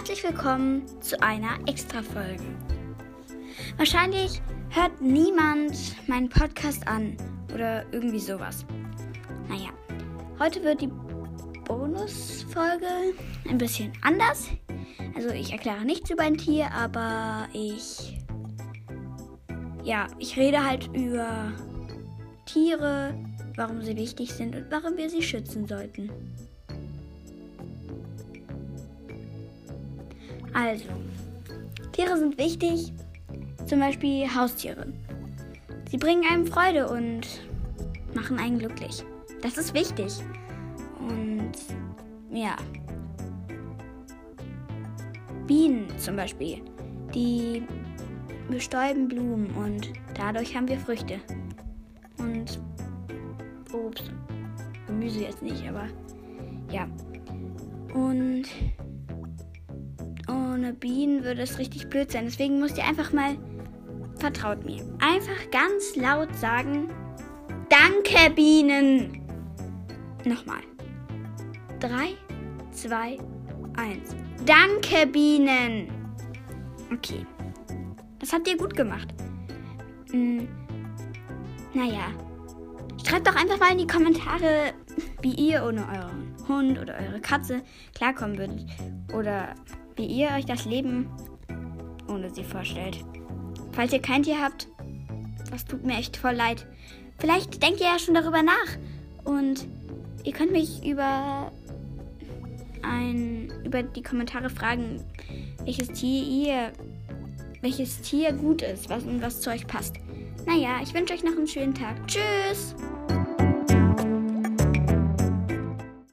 herzlich willkommen zu einer Extra-Folge. Wahrscheinlich hört niemand meinen Podcast an oder irgendwie sowas. Naja, heute wird die Bonusfolge ein bisschen anders. Also ich erkläre nichts über ein Tier, aber ich... Ja, ich rede halt über Tiere, warum sie wichtig sind und warum wir sie schützen sollten. Also, Tiere sind wichtig, zum Beispiel Haustiere. Sie bringen einem Freude und machen einen glücklich. Das ist wichtig. Und ja. Bienen zum Beispiel, die bestäuben Blumen und dadurch haben wir Früchte. Und Obst. Gemüse jetzt nicht, aber ja. Und Bienen würde es richtig blöd sein. Deswegen müsst ihr einfach mal, vertraut mir, einfach ganz laut sagen, Danke Bienen. Nochmal. 3, 2, 1. Danke Bienen. Okay. Das habt ihr gut gemacht. Hm. Naja. Schreibt doch einfach mal in die Kommentare, wie ihr ohne euren Hund oder eure Katze klarkommen würdet. Oder wie ihr euch das Leben ohne sie vorstellt. Falls ihr kein Tier habt, das tut mir echt voll leid. Vielleicht denkt ihr ja schon darüber nach und ihr könnt mich über ein über die Kommentare fragen, welches Tier ihr welches Tier gut ist, was und was zu euch passt. Naja, ich wünsche euch noch einen schönen Tag. Tschüss!